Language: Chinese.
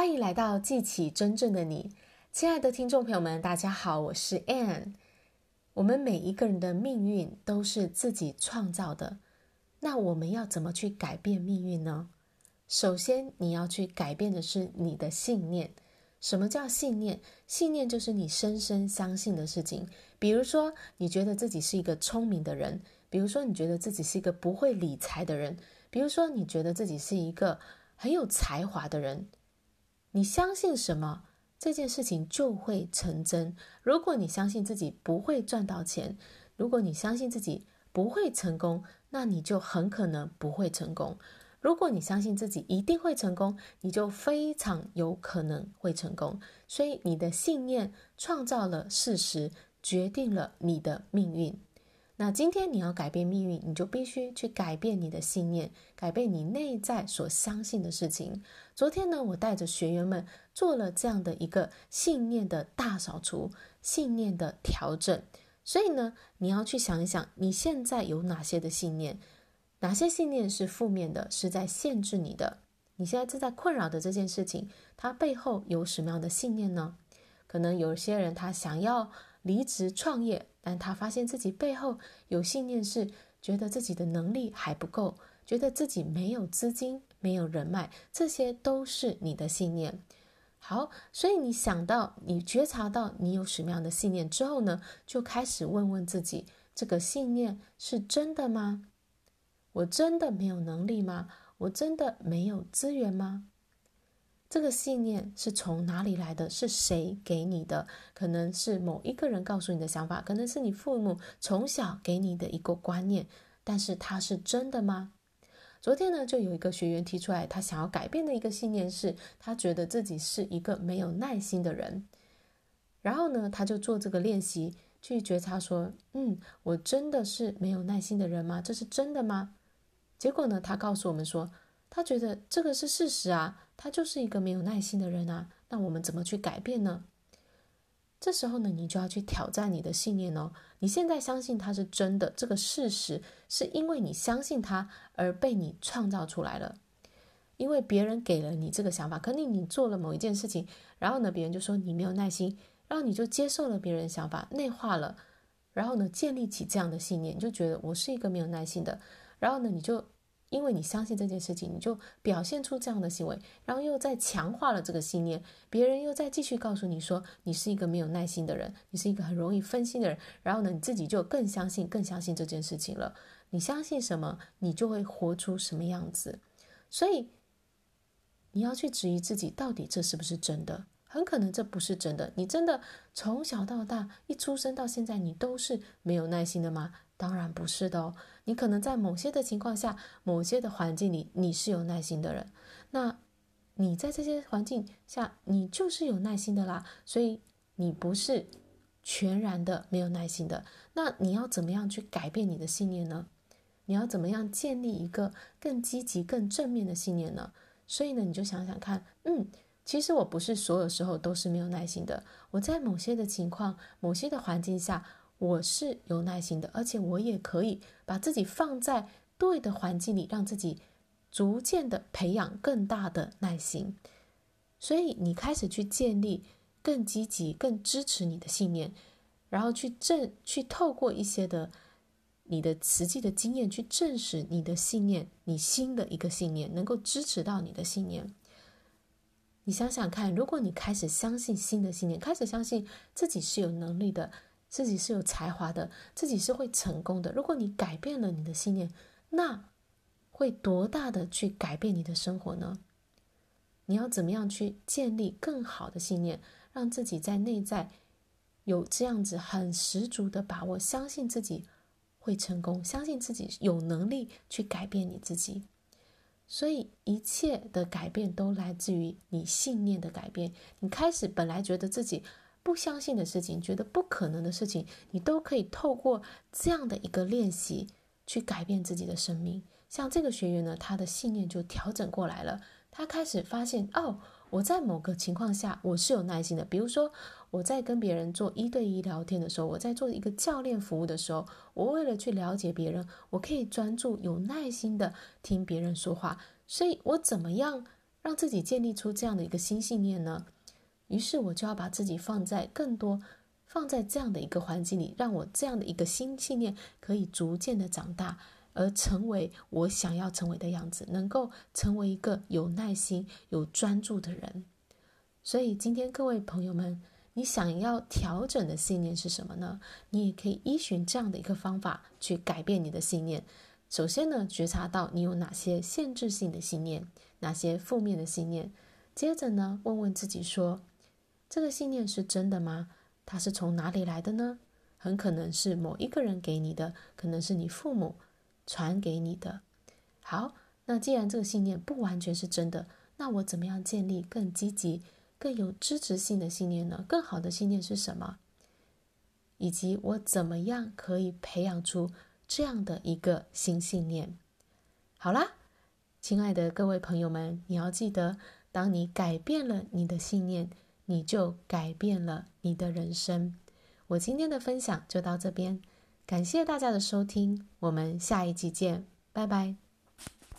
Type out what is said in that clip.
欢迎来到记起真正的你，亲爱的听众朋友们，大家好，我是 Ann。我们每一个人的命运都是自己创造的，那我们要怎么去改变命运呢？首先，你要去改变的是你的信念。什么叫信念？信念就是你深深相信的事情。比如说，你觉得自己是一个聪明的人；比如说，你觉得自己是一个不会理财的人；比如说，你觉得自己是一个很有才华的人。你相信什么，这件事情就会成真。如果你相信自己不会赚到钱，如果你相信自己不会成功，那你就很可能不会成功。如果你相信自己一定会成功，你就非常有可能会成功。所以，你的信念创造了事实，决定了你的命运。那今天你要改变命运，你就必须去改变你的信念，改变你内在所相信的事情。昨天呢，我带着学员们做了这样的一个信念的大扫除，信念的调整。所以呢，你要去想一想，你现在有哪些的信念？哪些信念是负面的，是在限制你的？你现在正在困扰的这件事情，它背后有什么样的信念呢？可能有些人他想要离职创业。但他发现自己背后有信念，是觉得自己的能力还不够，觉得自己没有资金、没有人脉，这些都是你的信念。好，所以你想到、你觉察到你有什么样的信念之后呢，就开始问问自己：这个信念是真的吗？我真的没有能力吗？我真的没有资源吗？这个信念是从哪里来的？是谁给你的？可能是某一个人告诉你的想法，可能是你父母从小给你的一个观念，但是它是真的吗？昨天呢，就有一个学员提出来，他想要改变的一个信念是，他觉得自己是一个没有耐心的人。然后呢，他就做这个练习，去觉察说：“嗯，我真的是没有耐心的人吗？这是真的吗？”结果呢，他告诉我们说，他觉得这个是事实啊。他就是一个没有耐心的人啊，那我们怎么去改变呢？这时候呢，你就要去挑战你的信念哦。你现在相信他是真的，这个事实是因为你相信他而被你创造出来了。因为别人给了你这个想法，可能你做了某一件事情，然后呢，别人就说你没有耐心，然后你就接受了别人的想法，内化了，然后呢，建立起这样的信念，你就觉得我是一个没有耐心的，然后呢，你就。因为你相信这件事情，你就表现出这样的行为，然后又再强化了这个信念，别人又再继续告诉你说你是一个没有耐心的人，你是一个很容易分心的人，然后呢，你自己就更相信、更相信这件事情了。你相信什么，你就会活出什么样子。所以你要去质疑自己，到底这是不是真的？很可能这不是真的。你真的从小到大，一出生到现在，你都是没有耐心的吗？当然不是的哦。你可能在某些的情况下，某些的环境里，你是有耐心的人。那你在这些环境下，你就是有耐心的啦。所以你不是全然的没有耐心的。那你要怎么样去改变你的信念呢？你要怎么样建立一个更积极、更正面的信念呢？所以呢，你就想想看，嗯，其实我不是所有时候都是没有耐心的。我在某些的情况、某些的环境下。我是有耐心的，而且我也可以把自己放在对的环境里，让自己逐渐的培养更大的耐心。所以你开始去建立更积极、更支持你的信念，然后去证、去透过一些的你的实际的经验去证实你的信念，你新的一个信念能够支持到你的信念。你想想看，如果你开始相信新的信念，开始相信自己是有能力的。自己是有才华的，自己是会成功的。如果你改变了你的信念，那会多大的去改变你的生活呢？你要怎么样去建立更好的信念，让自己在内在有这样子很十足的把握，相信自己会成功，相信自己有能力去改变你自己。所以一切的改变都来自于你信念的改变。你开始本来觉得自己。不相信的事情，觉得不可能的事情，你都可以透过这样的一个练习去改变自己的生命。像这个学员呢，他的信念就调整过来了。他开始发现，哦，我在某个情况下我是有耐心的。比如说，我在跟别人做一对一聊天的时候，我在做一个教练服务的时候，我为了去了解别人，我可以专注、有耐心的听别人说话。所以我怎么样让自己建立出这样的一个新信念呢？于是我就要把自己放在更多，放在这样的一个环境里，让我这样的一个新信念可以逐渐的长大，而成为我想要成为的样子，能够成为一个有耐心、有专注的人。所以今天各位朋友们，你想要调整的信念是什么呢？你也可以依循这样的一个方法去改变你的信念。首先呢，觉察到你有哪些限制性的信念，哪些负面的信念。接着呢，问问自己说，这个信念是真的吗？它是从哪里来的呢？很可能是某一个人给你的，可能是你父母传给你的。好，那既然这个信念不完全是真的，那我怎么样建立更积极、更有支持性的信念呢？更好的信念是什么？以及我怎么样可以培养出这样的一个新信念？好啦，亲爱的各位朋友们，你要记得，当你改变了你的信念。你就改变了你的人生。我今天的分享就到这边，感谢大家的收听，我们下一集见，拜拜。